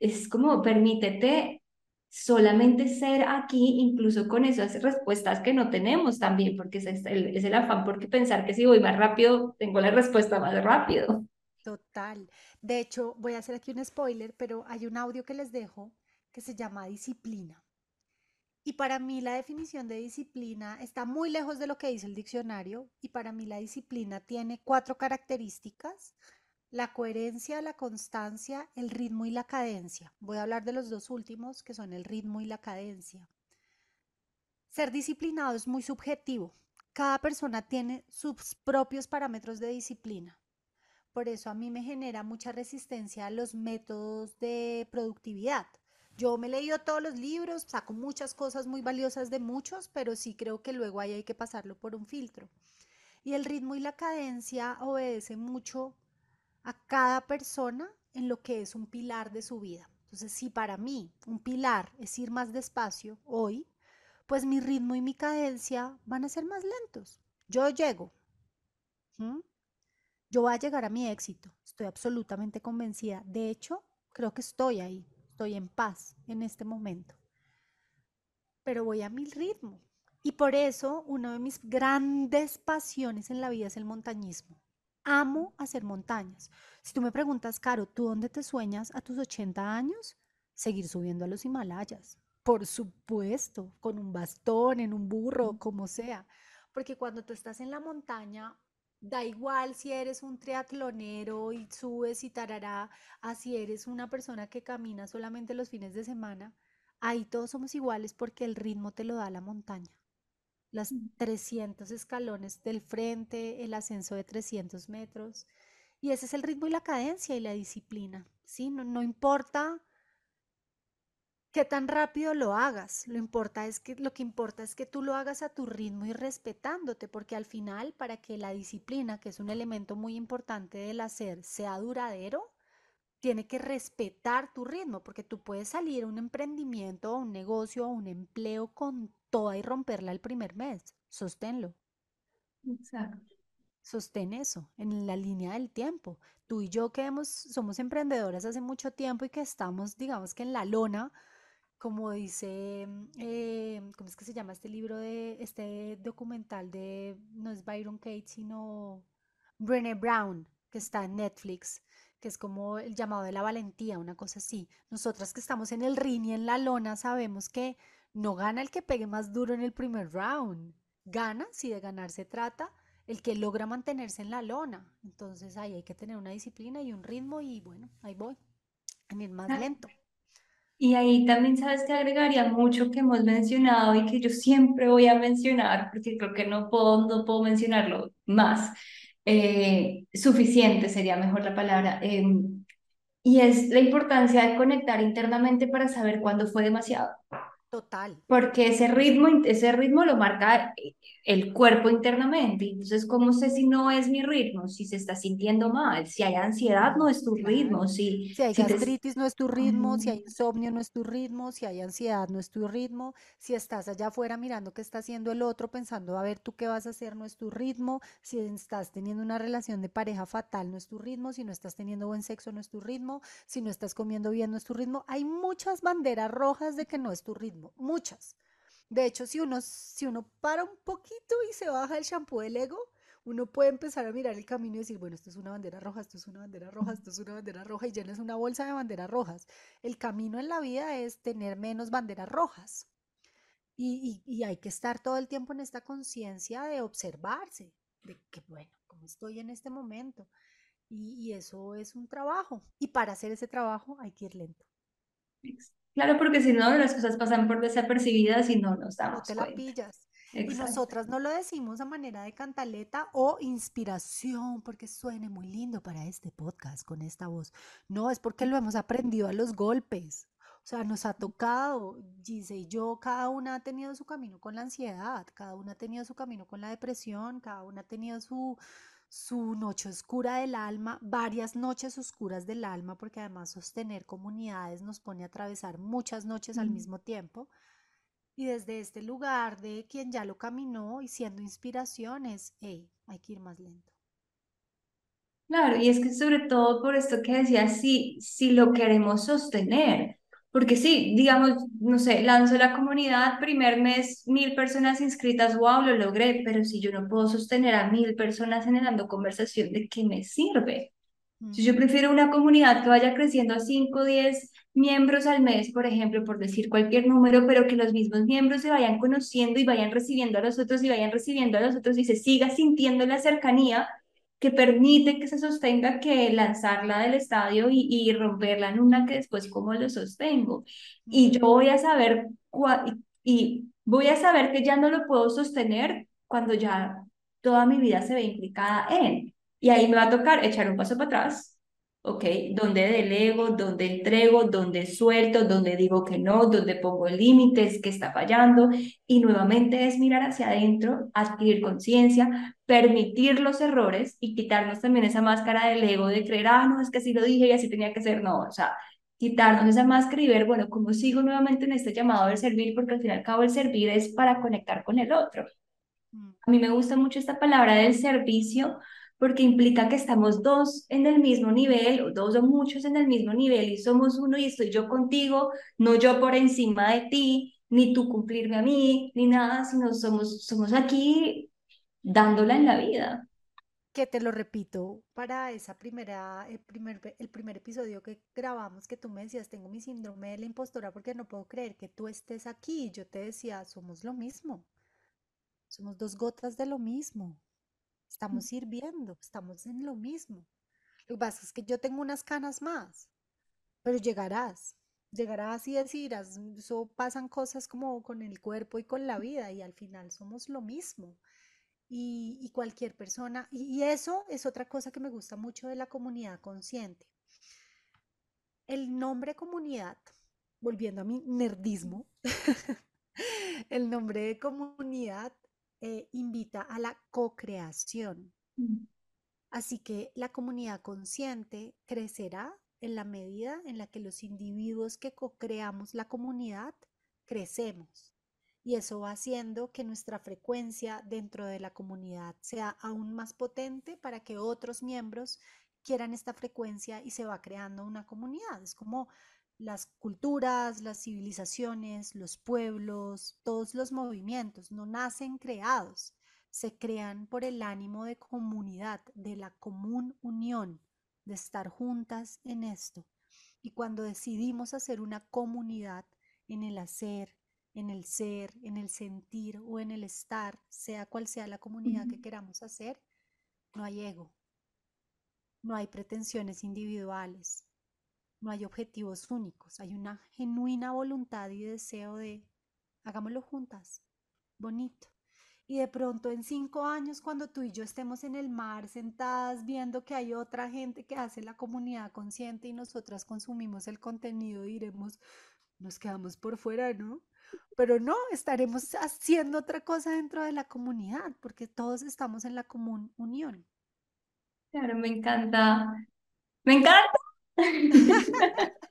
es como permítete solamente ser aquí, incluso con esas respuestas que no tenemos también, porque es el, es el afán, porque pensar que si voy más rápido, tengo la respuesta más rápido. Total. De hecho, voy a hacer aquí un spoiler, pero hay un audio que les dejo que se llama disciplina. Y para mí la definición de disciplina está muy lejos de lo que dice el diccionario y para mí la disciplina tiene cuatro características, la coherencia, la constancia, el ritmo y la cadencia. Voy a hablar de los dos últimos, que son el ritmo y la cadencia. Ser disciplinado es muy subjetivo. Cada persona tiene sus propios parámetros de disciplina. Por eso a mí me genera mucha resistencia a los métodos de productividad. Yo me he leído todos los libros, saco muchas cosas muy valiosas de muchos, pero sí creo que luego ahí hay que pasarlo por un filtro. Y el ritmo y la cadencia obedece mucho a cada persona en lo que es un pilar de su vida. Entonces, si para mí un pilar es ir más despacio hoy, pues mi ritmo y mi cadencia van a ser más lentos. Yo llego. Yo voy a llegar a mi éxito. Estoy absolutamente convencida. De hecho, creo que estoy ahí estoy en paz en este momento. Pero voy a mi ritmo. Y por eso una de mis grandes pasiones en la vida es el montañismo. Amo hacer montañas. Si tú me preguntas, Caro, ¿tú dónde te sueñas a tus 80 años? Seguir subiendo a los Himalayas. Por supuesto, con un bastón, en un burro, como sea. Porque cuando tú estás en la montaña, Da igual si eres un triatlonero y subes y tarará, a si eres una persona que camina solamente los fines de semana, ahí todos somos iguales porque el ritmo te lo da la montaña. Las 300 escalones del frente, el ascenso de 300 metros. Y ese es el ritmo y la cadencia y la disciplina. ¿sí? No, no importa qué tan rápido lo hagas. Lo, importa es que, lo que importa es que tú lo hagas a tu ritmo y respetándote, porque al final, para que la disciplina, que es un elemento muy importante del hacer, sea duradero, tiene que respetar tu ritmo, porque tú puedes salir a un emprendimiento, a un negocio, a un empleo con toda y romperla el primer mes. Sosténlo. Exacto. Sostén eso en la línea del tiempo. Tú y yo que hemos, somos emprendedoras hace mucho tiempo y que estamos, digamos que en la lona, como dice, eh, ¿cómo es que se llama este libro de este documental de, no es Byron Kate, sino Brené Brown, que está en Netflix, que es como el llamado de la valentía, una cosa así. Nosotras que estamos en el ring y en la lona sabemos que no gana el que pegue más duro en el primer round, gana, si de ganar se trata, el que logra mantenerse en la lona. Entonces ahí hay que tener una disciplina y un ritmo y bueno, ahí voy, a ir más lento. Y ahí también sabes que agregaría mucho que hemos mencionado y que yo siempre voy a mencionar, porque creo que no puedo, no puedo mencionarlo más. Eh, suficiente sería mejor la palabra. Em, y es la importancia de conectar internamente para saber cuándo fue demasiado. Total. Porque ese ritmo, ese ritmo lo marca el cuerpo internamente. Entonces, ¿cómo sé si no es mi ritmo? Si se está sintiendo mal, si hay ansiedad, no es tu ritmo. Si, si hay gastritis, no es tu ritmo. Si hay insomnio, no es tu ritmo. Si hay ansiedad, no es tu ritmo. Si estás allá afuera mirando qué está haciendo el otro, pensando a ver tú qué vas a hacer, no es tu ritmo. Si estás teniendo una relación de pareja fatal, no es tu ritmo. Si no estás teniendo buen sexo, no es tu ritmo. Si no estás comiendo bien, no es tu ritmo. Hay muchas banderas rojas de que no es tu ritmo. Muchas. De hecho, si uno, si uno para un poquito y se baja el shampoo del ego, uno puede empezar a mirar el camino y decir, bueno, esto es una bandera roja, esto es una bandera roja, esto es una bandera roja, y llenas una bolsa de banderas rojas. El camino en la vida es tener menos banderas rojas. Y, y, hay que estar todo el tiempo en esta conciencia de observarse, de que, bueno, ¿cómo estoy en este momento? Y, eso es un trabajo. Y para hacer ese trabajo hay que ir lento. Claro, porque si no, las cosas pasan por desapercibidas y no nos damos No te la pillas. Y nosotras no lo decimos a manera de cantaleta o inspiración, porque suene muy lindo para este podcast con esta voz. No, es porque lo hemos aprendido a los golpes. O sea, nos ha tocado, Gise y yo, cada una ha tenido su camino con la ansiedad, cada una ha tenido su camino con la depresión, cada una ha tenido su, su noche oscura del alma, varias noches oscuras del alma, porque además sostener comunidades nos pone a atravesar muchas noches al mismo tiempo. Y desde este lugar de quien ya lo caminó y siendo inspiraciones, hey, hay que ir más lento. Claro, y es que sobre todo por esto que decía, si, si lo queremos sostener, porque sí, digamos, no sé, lanzo la comunidad, primer mes, mil personas inscritas, wow, lo logré, pero si yo no puedo sostener a mil personas generando conversación, ¿de qué me sirve? yo prefiero una comunidad que vaya creciendo a 5 o 10 miembros al mes, por ejemplo, por decir cualquier número, pero que los mismos miembros se vayan conociendo y vayan recibiendo a los otros y vayan recibiendo a los otros y se siga sintiendo la cercanía que permite que se sostenga que lanzarla del estadio y, y romperla en una que después cómo lo sostengo. Y yo voy a saber y voy a saber que ya no lo puedo sostener cuando ya toda mi vida se ve implicada en. Y ahí me va a tocar echar un paso para atrás ¿ok? Donde delego, donde entrego, donde suelto, donde digo que no, donde pongo límites, que está fallando. Y nuevamente es mirar hacia adentro, adquirir conciencia, permitir los errores y quitarnos también esa máscara del ego de creer, ah, no, es que así lo dije y así tenía que ser. No, o sea, quitarnos esa máscara y ver, bueno, ¿cómo sigo nuevamente en este llamado del servir? Porque al fin y al cabo el servir es para conectar con el otro. Mm. A mí me gusta mucho esta palabra del servicio porque implica que estamos dos en el mismo nivel, o dos o muchos en el mismo nivel, y somos uno y estoy yo contigo, no yo por encima de ti, ni tú cumplirme a mí, ni nada, sino somos, somos aquí dándola en la vida. Que te lo repito, para esa primera, el primer, el primer episodio que grabamos, que tú me decías, tengo mi síndrome de la impostora porque no puedo creer que tú estés aquí. Yo te decía, somos lo mismo. Somos dos gotas de lo mismo. Estamos mm. sirviendo, estamos en lo mismo. Lo que pasa es que yo tengo unas canas más, pero llegarás, llegarás y decirás, eso pasan cosas como con el cuerpo y con la vida y al final somos lo mismo. Y, cualquier persona, y, eso es otra cosa que me gusta mucho de la comunidad consciente. El nombre comunidad, volviendo a mi nerdismo, el nombre de comunidad eh, invita a la co-creación. Mm. Así que la comunidad consciente crecerá en la medida en la que los individuos que co-creamos la comunidad crecemos. Y eso va haciendo que nuestra frecuencia dentro de la comunidad sea aún más potente para que otros miembros quieran esta frecuencia y se va creando una comunidad. Es como las culturas, las civilizaciones, los pueblos, todos los movimientos no nacen creados, se crean por el ánimo de comunidad, de la común unión, de estar juntas en esto. Y cuando decidimos hacer una comunidad en el hacer, en el ser, en el sentir o en el estar, sea cual sea la comunidad que queramos hacer, no hay ego, no hay pretensiones individuales, no hay objetivos únicos, hay una genuina voluntad y deseo de hagámoslo juntas, bonito. Y de pronto en cinco años, cuando tú y yo estemos en el mar sentadas viendo que hay otra gente que hace la comunidad consciente y nosotras consumimos el contenido, diremos, nos quedamos por fuera, ¿no? Pero no, estaremos haciendo otra cosa dentro de la comunidad, porque todos estamos en la común unión. Claro, me encanta. Me encanta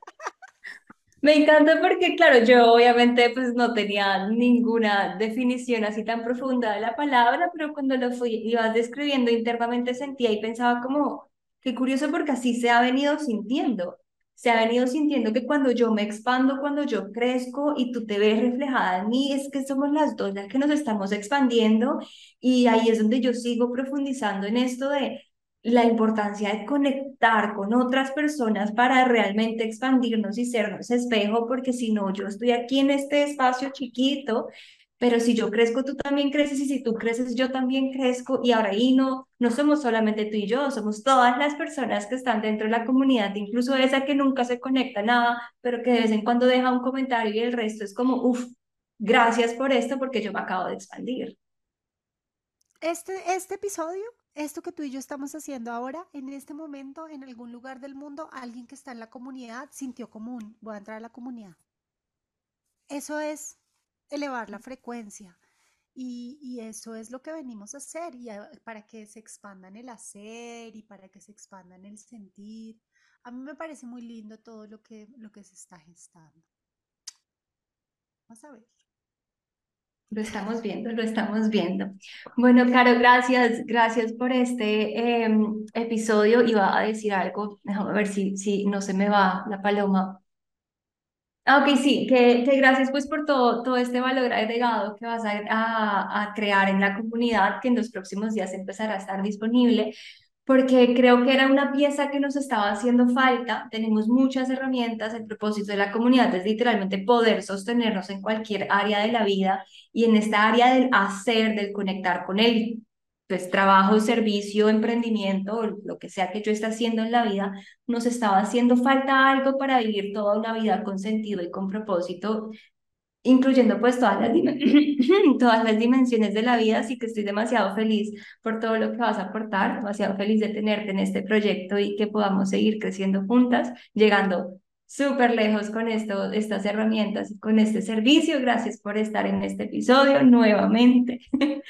Me encanta porque, claro, yo obviamente pues no tenía ninguna definición así tan profunda de la palabra, pero cuando lo fui, ibas describiendo internamente sentía y pensaba como, qué curioso porque así se ha venido sintiendo. Se ha venido sintiendo que cuando yo me expando, cuando yo crezco y tú te ves reflejada en mí, es que somos las dos las que nos estamos expandiendo y ahí es donde yo sigo profundizando en esto de la importancia de conectar con otras personas para realmente expandirnos y sernos espejo, porque si no, yo estoy aquí en este espacio chiquito, pero si yo crezco, tú también creces y si tú creces, yo también crezco y ahora ahí no, no somos solamente tú y yo, somos todas las personas que están dentro de la comunidad, incluso esa que nunca se conecta nada, pero que de vez en cuando deja un comentario y el resto es como, uff, gracias por esto porque yo me acabo de expandir. Este, este episodio esto que tú y yo estamos haciendo ahora, en este momento, en algún lugar del mundo, alguien que está en la comunidad sintió común, voy a entrar a la comunidad. Eso es elevar la frecuencia. Y, eso es lo que venimos a hacer y para que se expanda en el hacer y para que se expanda en el sentir. A mí me parece muy lindo todo lo que, lo que se está gestando. Vamos a ver. Lo estamos viendo, lo estamos viendo. Bueno, Caro, gracias, gracias por este em, episodio. Iba a decir algo, déjame ver si, si no se me va la paloma. Ah, ok, sí, que, que gracias pues por todo, todo este valor agregado que vas a, a, a crear en la comunidad, que en los próximos días empezará a estar disponible porque creo que era una pieza que nos estaba haciendo falta. Tenemos muchas herramientas. El propósito de la comunidad es literalmente poder sostenernos en cualquier área de la vida y en esta área del hacer, del conectar con el pues, trabajo, servicio, emprendimiento, lo que sea que yo esté haciendo en la vida, nos estaba haciendo falta algo para vivir toda una vida con sentido y con propósito incluyendo pues todas las, todas las dimensiones de la vida, así que estoy demasiado feliz por todo lo que vas a aportar, demasiado feliz de tenerte en este proyecto y que podamos seguir creciendo juntas, llegando súper lejos con esto, estas herramientas y con este servicio. Gracias por estar en este episodio nuevamente.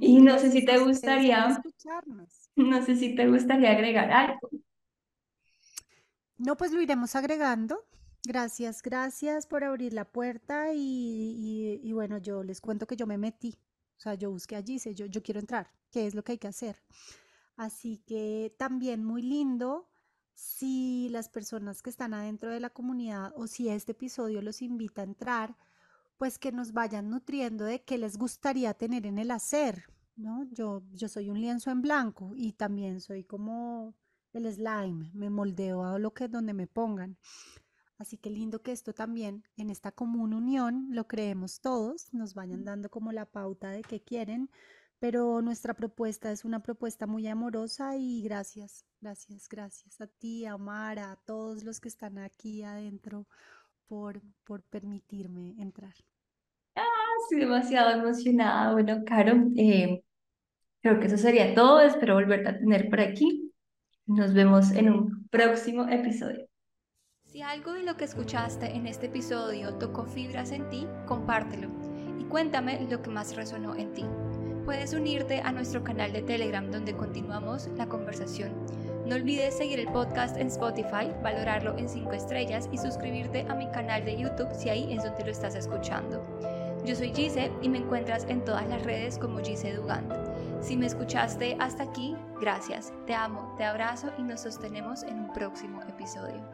y no sé si te gustaría, no sé si te gustaría agregar algo. No, pues lo iremos agregando. Gracias, gracias por abrir la puerta y, bueno, yo les cuento que yo me metí, o sea, yo busqué allí, sé, yo, yo quiero entrar, ¿qué es lo que hay que hacer? Así que también muy lindo si las personas que están adentro de la comunidad o si este episodio los invita a entrar, pues que nos vayan nutriendo de qué les gustaría tener en el hacer, ¿no? Yo, yo soy un lienzo en blanco y también soy como el slime, me moldeo a lo que donde me pongan. Así que lindo que esto también en esta común unión lo creemos todos, nos vayan dando como la pauta de qué quieren, pero nuestra propuesta es una propuesta muy amorosa y gracias, gracias, gracias a ti, a Omar, a todos los que están aquí adentro por, por permitirme entrar. Ah, estoy demasiado emocionada. Bueno, Caro, eh, creo que eso sería todo. Espero volverte a tener por aquí. Nos vemos en un próximo episodio. Si algo de lo que escuchaste en este episodio tocó fibras en ti, compártelo y cuéntame lo que más resonó en ti. Puedes unirte a nuestro canal de Telegram donde continuamos la conversación. No olvides seguir el podcast en Spotify, valorarlo en 5 estrellas y suscribirte a mi canal de YouTube si ahí es donde lo estás escuchando. Yo soy Gise y me encuentras en todas las redes como Gise Dugant. Si me escuchaste hasta aquí, gracias. Te amo, te abrazo y nos sostenemos en un próximo episodio.